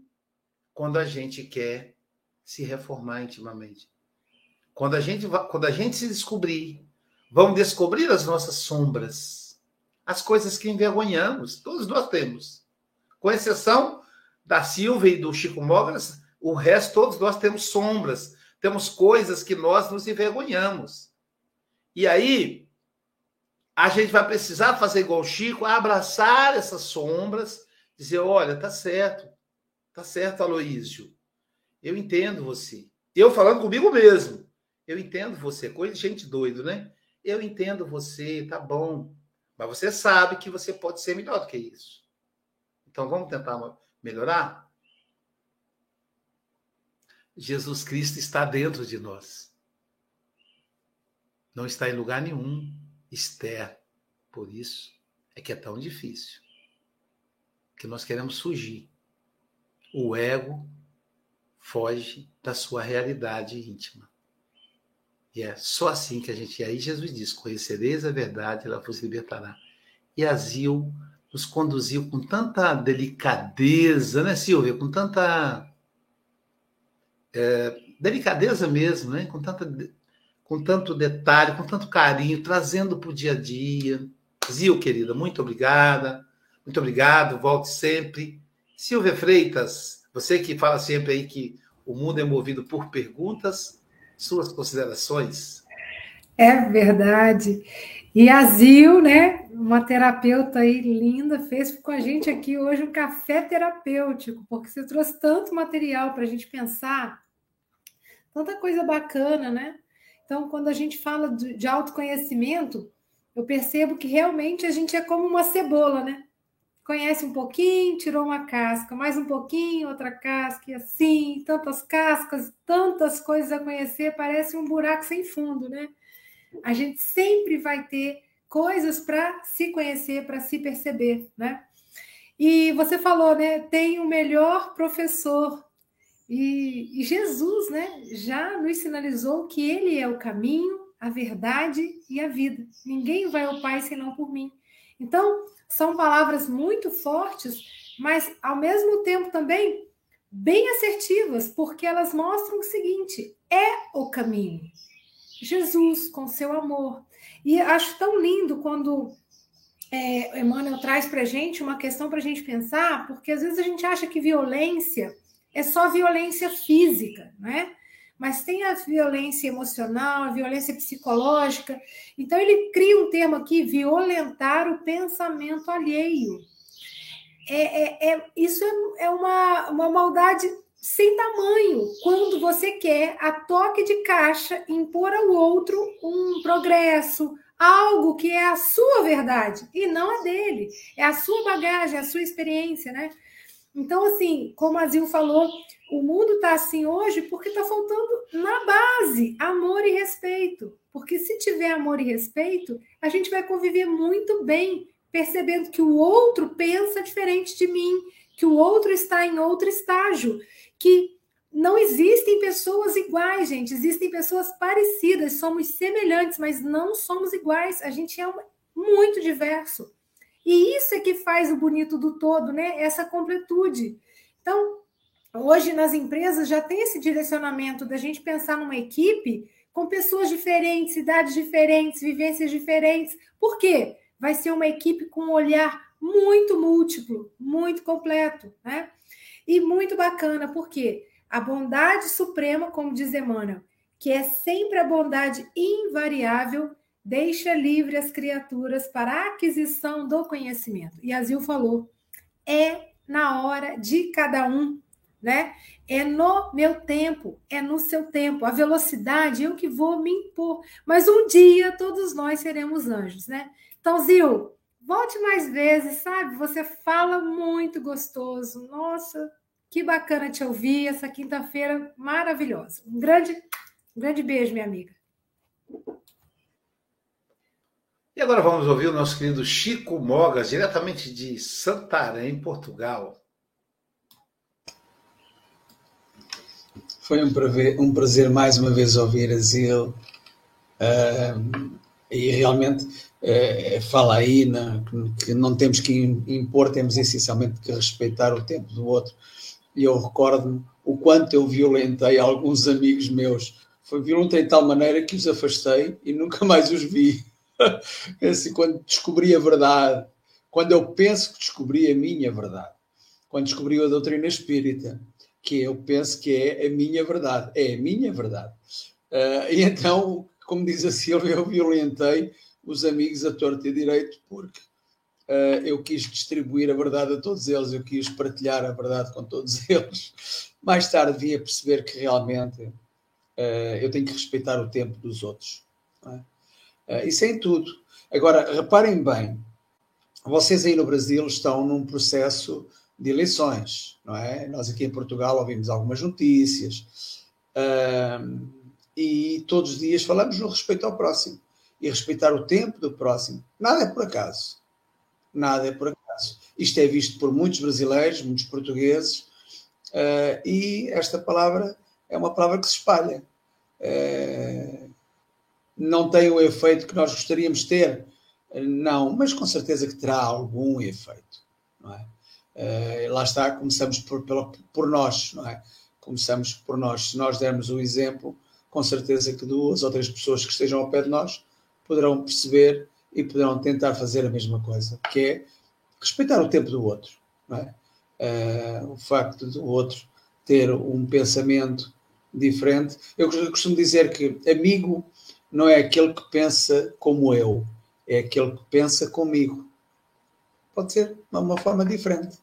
quando a gente quer se reformar intimamente. Quando a gente, quando a gente se descobrir, vamos descobrir as nossas sombras, as coisas que envergonhamos, todos nós temos. Com exceção da Silvia e do Chico Mogras, o resto, todos nós temos sombras, temos coisas que nós nos envergonhamos. E aí, a gente vai precisar fazer igual o Chico, abraçar essas sombras, dizer: olha, tá certo, tá certo, Aloísio. Eu entendo você. Eu falando comigo mesmo. Eu entendo você. Coisa de gente doido, né? Eu entendo você, tá bom. Mas você sabe que você pode ser melhor do que isso. Então vamos tentar melhorar? Jesus Cristo está dentro de nós. Não está em lugar nenhum externo. Por isso é que é tão difícil. Que nós queremos fugir. O ego foge da sua realidade íntima. E é só assim que a gente. Aí Jesus diz: Conhecereis a verdade, ela vos libertará. E Asil nos conduziu com tanta delicadeza, né, Silvia? Com tanta é, delicadeza mesmo, né? Com, tanta, com tanto detalhe, com tanto carinho, trazendo para o dia a dia. Zil, querida, muito obrigada. Muito obrigado, volte sempre. Silvia Freitas, você que fala sempre aí que o mundo é movido por perguntas, suas considerações? É verdade. E a Zil, né, uma terapeuta aí linda, fez com a gente aqui hoje um café terapêutico, porque você trouxe tanto material para a gente pensar, tanta coisa bacana, né? Então, quando a gente fala de autoconhecimento, eu percebo que realmente a gente é como uma cebola, né? Conhece um pouquinho, tirou uma casca, mais um pouquinho, outra casca, e assim, tantas cascas, tantas coisas a conhecer, parece um buraco sem fundo, né? A gente sempre vai ter coisas para se conhecer, para se perceber, né? E você falou, né? Tem o melhor professor. E, e, Jesus, né? Já nos sinalizou que Ele é o caminho, a verdade e a vida. Ninguém vai ao Pai senão por mim. Então, são palavras muito fortes, mas ao mesmo tempo também bem assertivas, porque elas mostram o seguinte: é o caminho. Jesus, com seu amor. E acho tão lindo quando é, Emmanuel traz para gente uma questão para a gente pensar, porque às vezes a gente acha que violência é só violência física, né? Mas tem a violência emocional, a violência psicológica. Então ele cria um termo aqui, violentar o pensamento alheio. É, é, é isso é, é uma, uma maldade sem tamanho quando você quer, a toque de caixa, impor ao outro um progresso, algo que é a sua verdade e não a dele, é a sua bagagem, a sua experiência, né? Então, assim, como a Zil falou, o mundo está assim hoje porque está faltando na base amor e respeito. Porque se tiver amor e respeito, a gente vai conviver muito bem, percebendo que o outro pensa diferente de mim, que o outro está em outro estágio que não existem pessoas iguais, gente. Existem pessoas parecidas, somos semelhantes, mas não somos iguais. A gente é muito diverso. E isso é que faz o bonito do todo, né? Essa completude. Então, hoje nas empresas já tem esse direcionamento da gente pensar numa equipe com pessoas diferentes, idades diferentes, vivências diferentes. Por quê? Vai ser uma equipe com um olhar muito múltiplo, muito completo, né? E muito bacana, porque a bondade suprema, como diz Emmanuel, que é sempre a bondade invariável, deixa livre as criaturas para a aquisição do conhecimento. E Azil falou, é na hora de cada um, né? É no meu tempo, é no seu tempo. A velocidade eu que vou me impor. Mas um dia todos nós seremos anjos, né? Então, Zil, Volte mais vezes, sabe? Você fala muito gostoso. Nossa, que bacana te ouvir essa quinta-feira maravilhosa. Um grande, um grande beijo, minha amiga. E agora vamos ouvir o nosso querido Chico Mogas, diretamente de Santarém, Portugal. Foi um prazer, um prazer mais uma vez ouvir a Zil. Uh, e realmente é, fala aí na, que não temos que impor, temos essencialmente que respeitar o tempo do outro. E eu recordo-me o quanto eu violentei alguns amigos meus. Foi violentei de tal maneira que os afastei e nunca mais os vi. assim, quando descobri a verdade, quando eu penso que descobri a minha verdade, quando descobri a doutrina espírita, que eu penso que é a minha verdade, é a minha verdade. Uh, e então, como diz a Silvia, eu violentei os amigos a torto e direito, porque uh, eu quis distribuir a verdade a todos eles, eu quis partilhar a verdade com todos eles. Mais tarde vim a perceber que realmente uh, eu tenho que respeitar o tempo dos outros. É? Isso é em tudo. Agora, reparem bem, vocês aí no Brasil estão num processo de eleições, não é? Nós aqui em Portugal ouvimos algumas notícias uh, e todos os dias falamos no respeito ao próximo e respeitar o tempo do próximo. Nada é por acaso. Nada é por acaso. Isto é visto por muitos brasileiros, muitos portugueses, uh, e esta palavra é uma palavra que se espalha. Uh, não tem o efeito que nós gostaríamos de ter, Não, mas com certeza que terá algum efeito, não é? Uh, lá está, começamos por, pela, por nós, não é? Começamos por nós. Se nós dermos o exemplo, com certeza que duas ou três pessoas que estejam ao pé de nós poderão perceber e poderão tentar fazer a mesma coisa, que é respeitar o tempo do outro, não é? Uh, o facto do outro ter um pensamento diferente. Eu costumo dizer que amigo não é aquele que pensa como eu, é aquele que pensa comigo. Pode ser de uma forma diferente.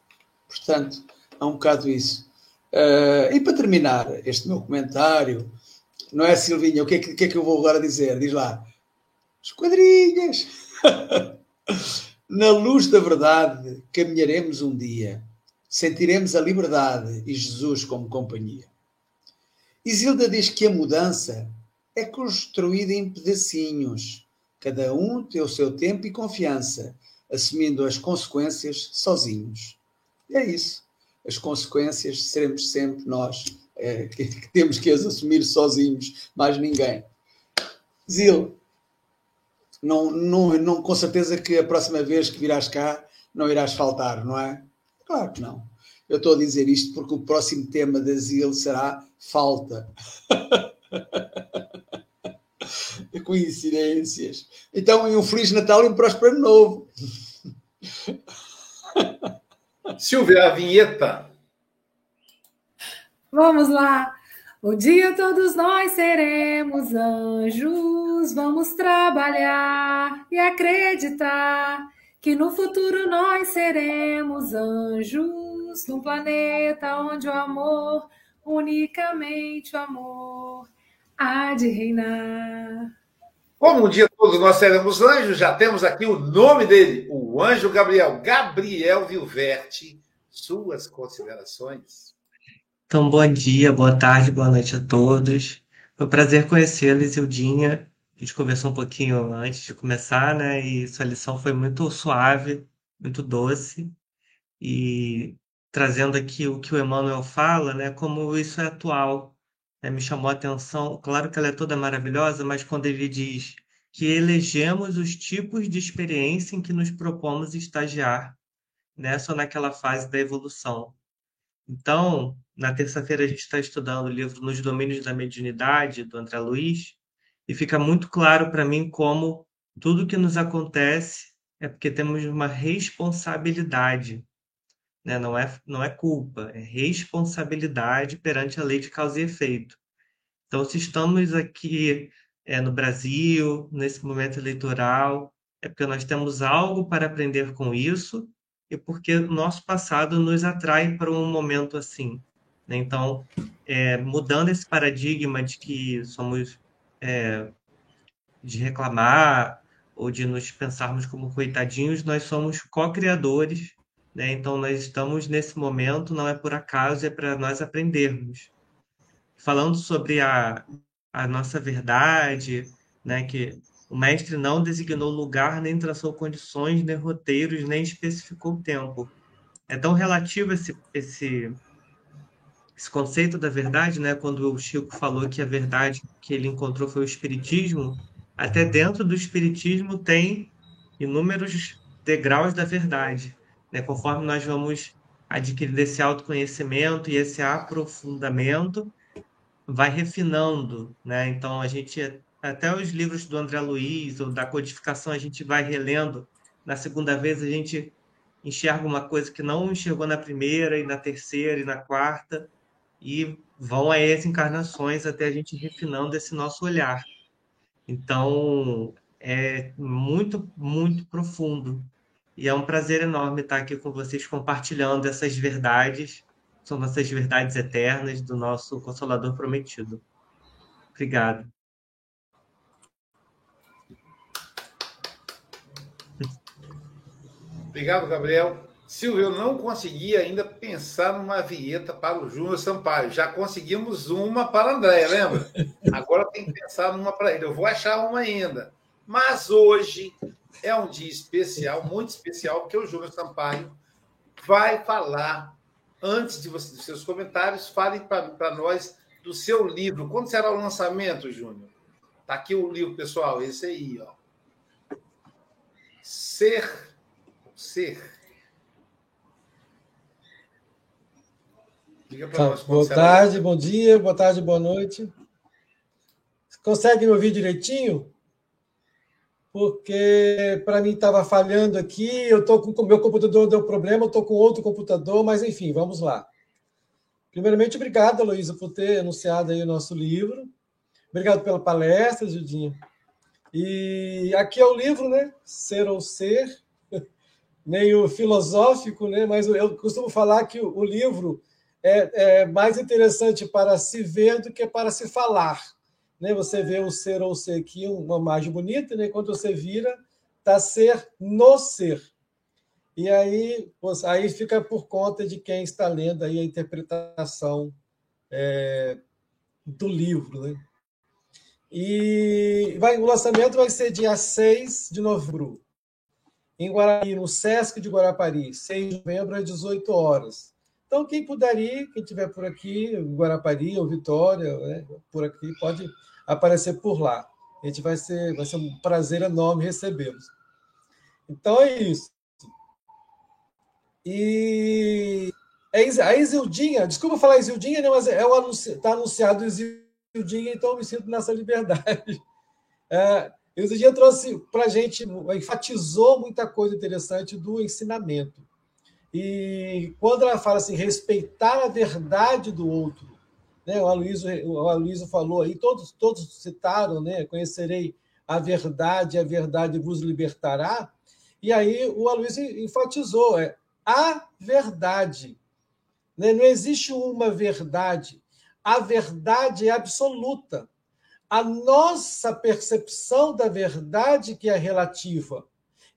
Portanto, há um bocado isso. Uh, e para terminar este meu comentário, não é, Silvinha? O que é que, que, é que eu vou agora dizer? Diz lá. Esquadrinhas! Na luz da verdade caminharemos um dia. Sentiremos a liberdade e Jesus como companhia. Isilda diz que a mudança é construída em pedacinhos. Cada um tem o seu tempo e confiança, assumindo as consequências sozinhos. E é isso. As consequências seremos sempre nós, é, que, que, temos que as assumir sozinhos, mais ninguém. Zil, não, não, não, com certeza que a próxima vez que virás cá não irás faltar, não é? Claro que não. Eu estou a dizer isto porque o próximo tema da Zil será falta. Coincidências. Então, um Feliz Natal e um próspero Ano Novo. Silvia, a vinheta. Vamos lá. Um dia todos nós seremos anjos, vamos trabalhar e acreditar que no futuro nós seremos anjos, num planeta onde o amor, unicamente o amor, há de reinar. Como um dia todos nós seremos anjos, já temos aqui o nome dele, o anjo Gabriel, Gabriel Vilverte. Suas considerações? Então, bom dia, boa tarde, boa noite a todos. Foi um prazer conhecê-lo, Isildinha. A gente conversou um pouquinho antes de começar, né? E sua lição foi muito suave, muito doce. E trazendo aqui o que o Emmanuel fala, né? Como isso é atual é, me chamou a atenção. Claro que ela é toda maravilhosa, mas quando ele diz que elegemos os tipos de experiência em que nos propomos estagiar nessa ou naquela fase da evolução. Então, na terça-feira a gente está estudando o livro Nos Domínios da Mediunidade, do André Luiz, e fica muito claro para mim como tudo que nos acontece é porque temos uma responsabilidade né? Não é, não é culpa, é responsabilidade perante a lei de causa e efeito. Então, se estamos aqui é, no Brasil, nesse momento eleitoral, é porque nós temos algo para aprender com isso e porque o nosso passado nos atrai para um momento assim. Né? Então, é, mudando esse paradigma de que somos é, de reclamar ou de nos pensarmos como coitadinhos, nós somos co-criadores né? Então, nós estamos nesse momento, não é por acaso, é para nós aprendermos. Falando sobre a, a nossa verdade, né? que o mestre não designou lugar, nem traçou condições, nem roteiros, nem especificou tempo. É tão relativo esse, esse, esse conceito da verdade, né? quando o Chico falou que a verdade que ele encontrou foi o Espiritismo, até dentro do Espiritismo tem inúmeros degraus da verdade. Né? Conforme nós vamos adquirindo esse autoconhecimento e esse aprofundamento, vai refinando. Né? Então, a gente, até os livros do André Luiz ou da codificação, a gente vai relendo. Na segunda vez, a gente enxerga uma coisa que não enxergou na primeira, e na terceira, e na quarta, e vão a essas encarnações até a gente refinando esse nosso olhar. Então, é muito, muito profundo. E é um prazer enorme estar aqui com vocês compartilhando essas verdades, são nossas verdades eternas do nosso Consolador Prometido. Obrigado. Obrigado, Gabriel. Silvio, eu não consegui ainda pensar numa vinheta para o Júnior Sampaio. Já conseguimos uma para a André, lembra? Agora tem que pensar numa para ele. Eu vou achar uma ainda. Mas hoje é um dia especial, muito especial, porque o Júnior Sampaio vai falar, antes de você, dos seus comentários, fale para nós do seu livro. Quando será o lançamento, Júnior? Está aqui o livro, pessoal, esse aí, ó. ser, ser. Diga para tá, nós. Boa tarde, bom dia, boa tarde, boa noite. Consegue me ouvir direitinho? Porque para mim estava falhando aqui, eu estou com o meu computador deu problema, eu estou com outro computador, mas enfim, vamos lá. Primeiramente, obrigado, Luísa, por ter anunciado aí o nosso livro. Obrigado pela palestra, Judinha. E aqui é o livro, né? Ser ou Ser, meio filosófico, né? Mas eu costumo falar que o livro é, é mais interessante para se ver do que para se falar. Né? Você vê o ser ou ser aqui, uma imagem bonita, né? quando você vira, está ser no ser. E aí, aí fica por conta de quem está lendo aí a interpretação é, do livro. Né? E vai, o lançamento vai ser dia 6 de novembro, em Guarapari, no Sesc de Guarapari, 6 de novembro, às 18 horas. Então, quem puder ir, quem estiver por aqui, Guarapari ou Vitória, né, por aqui, pode aparecer por lá. A gente vai ser, vai ser um prazer enorme recebê-los. Então é isso. E a Isildinha, desculpa falar Isildinha, né, mas é o anunci, está anunciado Isildinha, então eu me sinto nessa liberdade. É, Isildinha trouxe para a gente, enfatizou muita coisa interessante do ensinamento. E quando ela fala assim, respeitar a verdade do outro, né? o, Aloysio, o Aloysio falou aí, todos, todos citaram, né? conhecerei a verdade, a verdade vos libertará. E aí o Aloysio enfatizou, é a verdade. Né? Não existe uma verdade. A verdade é absoluta. A nossa percepção da verdade que é relativa.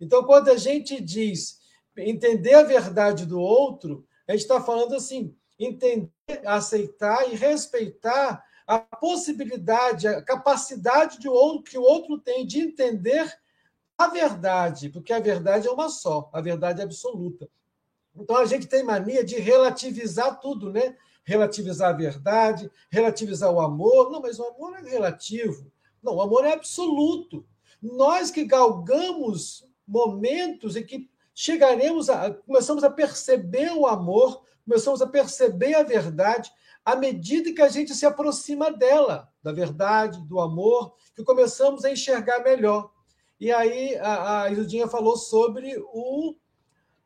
Então, quando a gente diz entender a verdade do outro, a gente está falando assim, entender, aceitar e respeitar a possibilidade, a capacidade de outro, que o outro tem de entender a verdade, porque a verdade é uma só, a verdade é absoluta. Então a gente tem mania de relativizar tudo, né? Relativizar a verdade, relativizar o amor. Não, mas o amor é relativo. Não, o amor é absoluto. Nós que galgamos momentos em que chegaremos a começamos a perceber o amor, começamos a perceber a verdade à medida que a gente se aproxima dela, da verdade, do amor, que começamos a enxergar melhor. E aí a, a Isudinha falou sobre o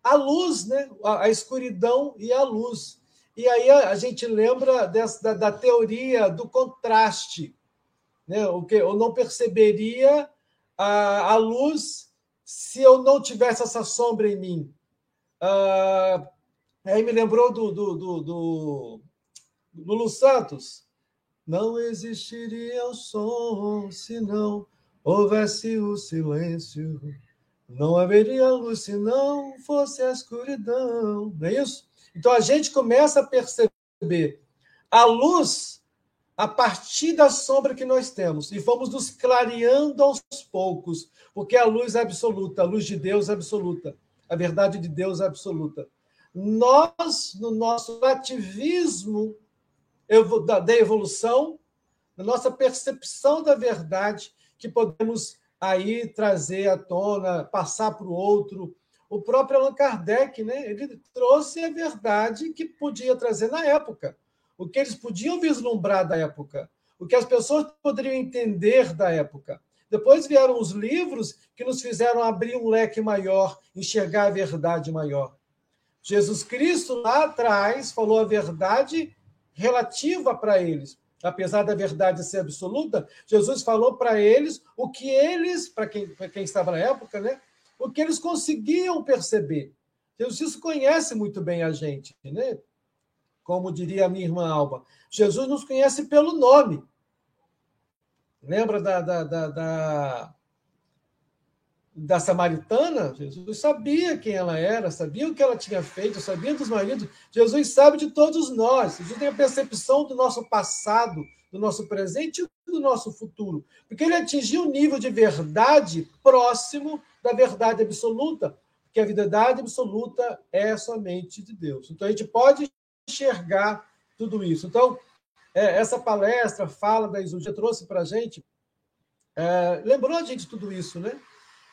a luz, né? A, a escuridão e a luz. E aí a, a gente lembra dessa, da, da, teoria do contraste, né? O que eu não perceberia a, a luz se eu não tivesse essa sombra em mim. Ah, aí me lembrou do, do, do, do, do Lu Santos. Não existiria o som se não houvesse o silêncio. Não haveria luz se não fosse a escuridão. Não é isso? Então a gente começa a perceber a luz a partir da sombra que nós temos e vamos nos clareando aos poucos, porque a luz é absoluta, a luz de Deus é absoluta, a verdade de Deus é absoluta. Nós, no nosso ativismo da evolução, na nossa percepção da verdade, que podemos aí trazer à tona, passar para o outro. O próprio Allan Kardec, né, ele trouxe a verdade que podia trazer na época o que eles podiam vislumbrar da época, o que as pessoas poderiam entender da época. Depois vieram os livros que nos fizeram abrir um leque maior, enxergar a verdade maior. Jesus Cristo, lá atrás, falou a verdade relativa para eles. Apesar da verdade ser absoluta, Jesus falou para eles o que eles, para quem, quem estava na época, né, o que eles conseguiam perceber. Jesus conhece muito bem a gente, né? Como diria a minha irmã Alba. Jesus nos conhece pelo nome. Lembra da, da, da, da, da samaritana? Jesus sabia quem ela era, sabia o que ela tinha feito, sabia dos maridos. Jesus sabe de todos nós. Jesus tem a percepção do nosso passado, do nosso presente e do nosso futuro. Porque ele atingiu um nível de verdade próximo da verdade absoluta. Porque a verdade absoluta é somente de Deus. Então a gente pode enxergar tudo isso. Então, é, essa palestra, fala da Exulgia, trouxe para a gente, é, lembrou a gente tudo isso, né?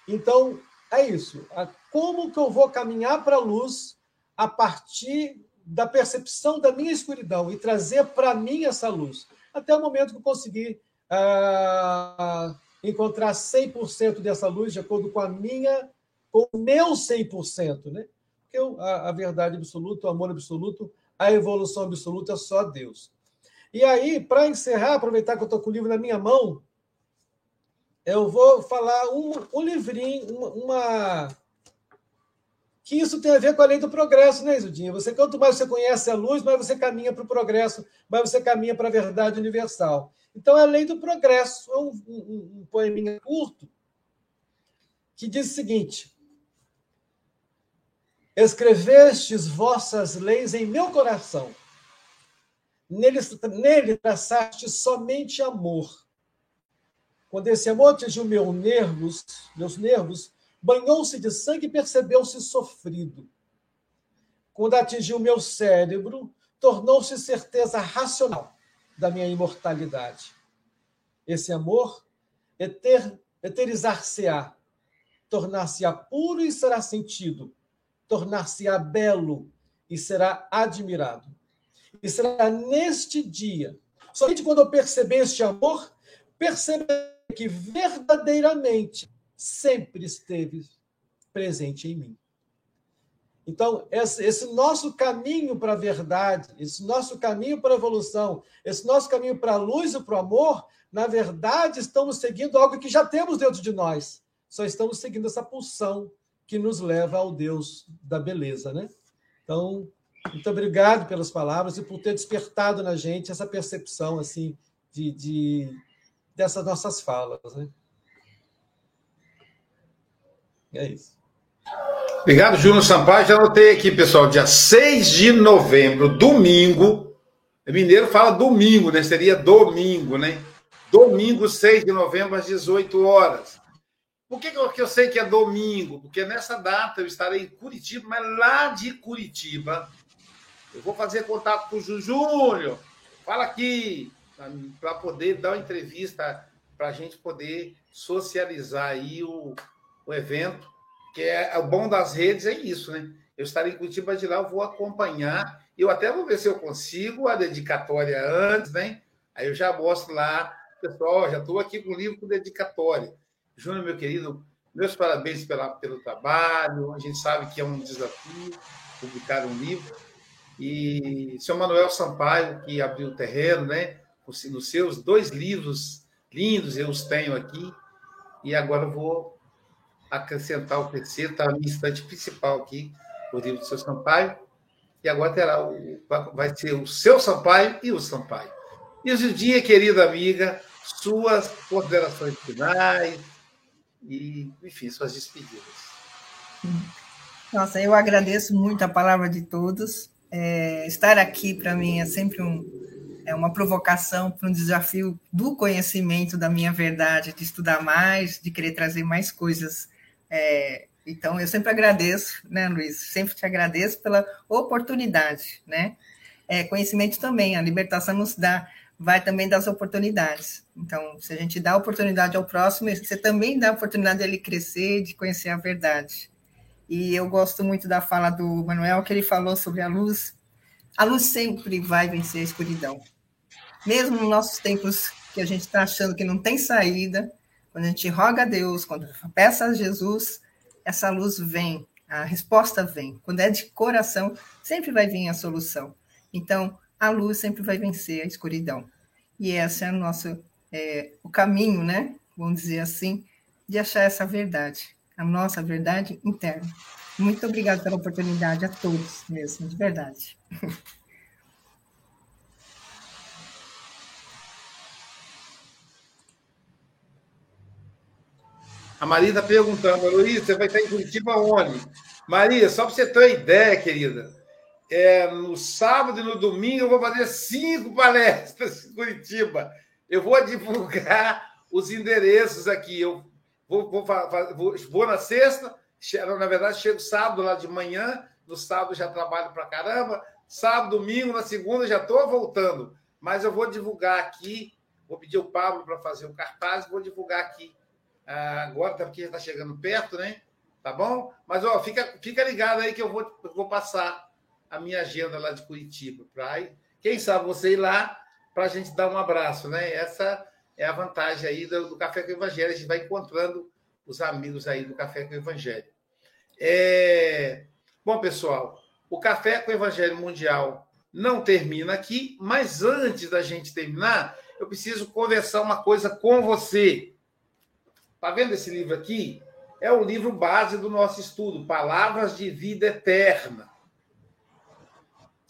Então, é isso. Como que eu vou caminhar para a luz a partir da percepção da minha escuridão e trazer para mim essa luz? Até o momento que eu conseguir ah, encontrar 100% dessa luz de acordo com a minha, com o meu 100%, né? Porque a, a verdade absoluta, o amor absoluto, a evolução absoluta é só Deus. E aí, para encerrar, aproveitar que eu estou com o livro na minha mão, eu vou falar um, um livrinho, uma, uma, que isso tem a ver com a lei do progresso, né, Isudinha? Você, quanto mais você conhece a luz, mais você caminha para o progresso, mais você caminha para a verdade universal. Então, é a lei do progresso. É um, um, um poeminha curto que diz o seguinte: Escrevestes vossas leis em meu coração. Nele, nele traçaste somente amor. Quando esse amor atingiu meus nervos, meus nervos, banhou-se de sangue e percebeu-se sofrido. Quando atingiu meu cérebro, tornou-se certeza racional da minha imortalidade. Esse amor eter, eterizar-se-á, tornar-se-á puro e será sentido, tornar-se-á belo e será admirado. E será neste dia, somente quando eu perceber este amor, perceber que verdadeiramente sempre esteve presente em mim. Então, esse, nosso caminho para a verdade, esse nosso caminho para a evolução, esse nosso caminho para a luz e para o amor, na verdade, estamos seguindo algo que já temos dentro de nós. Só estamos seguindo essa pulsão que nos leva ao Deus da beleza, né? Então, muito obrigado pelas palavras e por ter despertado na gente essa percepção assim de, de dessas nossas falas, né? É isso. Obrigado, Júnior Sampaio. Já anotei aqui, pessoal, dia 6 de novembro, domingo. Mineiro fala domingo, né? Seria domingo, né? Domingo, 6 de novembro, às 18 horas. Por que, que eu sei que é domingo? Porque nessa data eu estarei em Curitiba, mas lá de Curitiba, eu vou fazer contato com o Júnior. Fala aqui, para poder dar uma entrevista, para a gente poder socializar aí o, o evento que é o bom das redes é isso, né? Eu estarei em Curitiba de lá, eu vou acompanhar. Eu até vou ver se eu consigo a dedicatória antes, né? Aí eu já mostro lá, pessoal, já estou aqui com o livro com dedicatória. Júnior, meu querido, meus parabéns pela, pelo trabalho. A gente sabe que é um desafio publicar um livro. E senhor Manuel Sampaio, que abriu o terreno, né? Nos seus dois livros lindos, eu os tenho aqui. E agora vou acrescentar o terceiro, está na minha estante principal aqui, o livro do seu Sampaio. E agora terá o, vai ser o seu Sampaio e o Sampaio. E o dia, querida amiga, suas considerações finais e, enfim, suas despedidas. Nossa, eu agradeço muito a palavra de todos. É, estar aqui para mim é sempre um, é uma provocação para um desafio do conhecimento da minha verdade, de estudar mais, de querer trazer mais coisas é, então, eu sempre agradeço, né, Luiz? Sempre te agradeço pela oportunidade, né? É, conhecimento também, a libertação nos dá, vai também das oportunidades. Então, se a gente dá oportunidade ao próximo, você também dá a oportunidade dele crescer, de conhecer a verdade. E eu gosto muito da fala do Manuel, que ele falou sobre a luz. A luz sempre vai vencer a escuridão. Mesmo nos nossos tempos que a gente está achando que não tem saída, quando a gente roga a Deus, quando peça a Jesus, essa luz vem, a resposta vem. Quando é de coração, sempre vai vir a solução. Então, a luz sempre vai vencer a escuridão. E esse é o nosso é, o caminho, né? Vamos dizer assim, de achar essa verdade, a nossa verdade interna. Muito obrigada pela oportunidade a todos mesmo, de verdade. A Maria está perguntando, Luiz, você vai estar em Curitiba onde? Maria, só para você ter uma ideia, querida, é, no sábado e no domingo eu vou fazer cinco palestras em Curitiba. Eu vou divulgar os endereços aqui. Eu vou, vou, vou, vou na sexta, na verdade, chego sábado lá de manhã, no sábado já trabalho para caramba, sábado, domingo, na segunda já estou voltando. Mas eu vou divulgar aqui, vou pedir o Pablo para fazer o cartaz, vou divulgar aqui agora, porque está chegando perto, né? tá bom? Mas ó, fica, fica ligado aí que eu vou, eu vou passar a minha agenda lá de Curitiba. Pra, quem sabe você ir lá para a gente dar um abraço, né? Essa é a vantagem aí do, do, Café com o Evangelho. A gente vai encontrando os amigos aí do Café com o Evangelho. É... Bom, pessoal, o Café com o Evangelho Mundial não termina aqui, mas antes da gente terminar, eu preciso conversar uma coisa com você. Tá vendo esse livro aqui? É o livro base do nosso estudo, Palavras de Vida Eterna.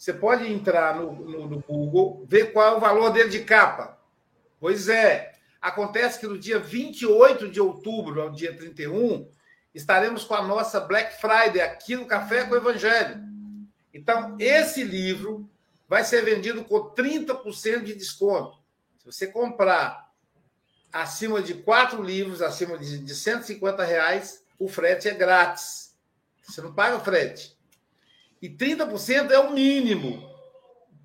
Você pode entrar no, no, no Google, ver qual é o valor dele de capa. Pois é, acontece que no dia 28 de outubro ao dia 31, estaremos com a nossa Black Friday aqui no Café com o Evangelho. Então, esse livro vai ser vendido com 30% de desconto. Se você comprar acima de quatro livros, acima de, de 150 reais, o frete é grátis. Você não paga o frete. E 30% é o mínimo.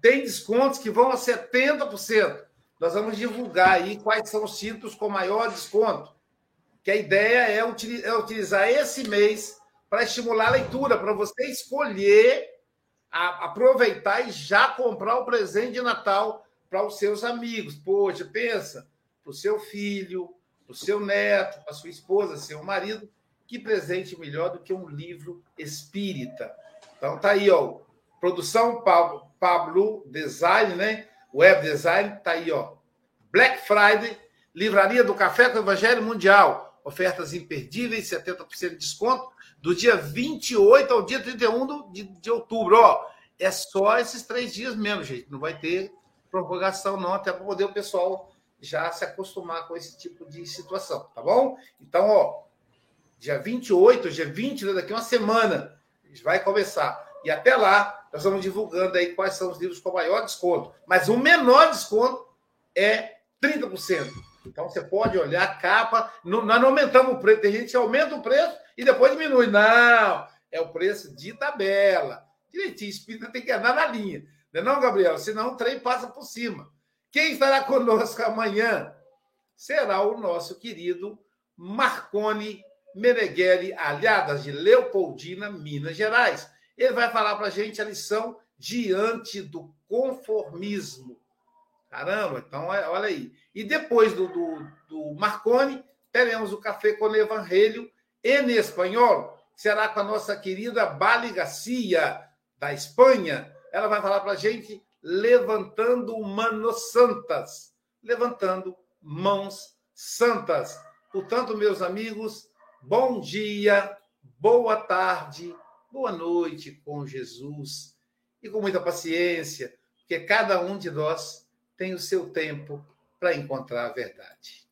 Tem descontos que vão a 70%. Nós vamos divulgar aí quais são os títulos com maior desconto. Que a ideia é, é utilizar esse mês para estimular a leitura, para você escolher, aproveitar e já comprar o presente de Natal para os seus amigos. Poxa, pensa, para o seu filho, para o seu neto, para a sua esposa, seu marido, que presente melhor do que um livro espírita. Então tá aí, ó. Produção Pablo, Design, né? Web Design, tá aí, ó. Black Friday, Livraria do Café com o Evangelho Mundial. Ofertas imperdíveis, 70% de desconto, do dia 28 ao dia 31 de, de outubro. Ó, é só esses três dias mesmo, gente. Não vai ter prorrogação, não, até para poder o pessoal já se acostumar com esse tipo de situação, tá bom? Então, ó, dia 28, dia 20, né, daqui uma semana, vai começar. E até lá, nós vamos divulgando aí quais são os livros com maior desconto. Mas o menor desconto é 30%. Então você pode olhar a capa. Não, nós não aumentamos o preço. Tem gente que aumenta o preço e depois diminui. Não, é o preço de tabela. Direitinho, espírita tem que andar na linha. Não é não, Gabriel? Senão o trem passa por cima. Quem estará conosco amanhã será o nosso querido Marcone Meneghelli Alhadas, de Leopoldina, Minas Gerais. Ele vai falar para a gente a lição diante do conformismo. Caramba, então olha aí. E depois do, do, do Marconi, teremos o Café com o Evangelho em espanhol. Será com a nossa querida Bali Garcia, da Espanha. Ela vai falar para a gente levantando manos santas, levantando mãos santas. Portanto, meus amigos, bom dia, boa tarde, boa noite com Jesus e com muita paciência, porque cada um de nós tem o seu tempo para encontrar a verdade.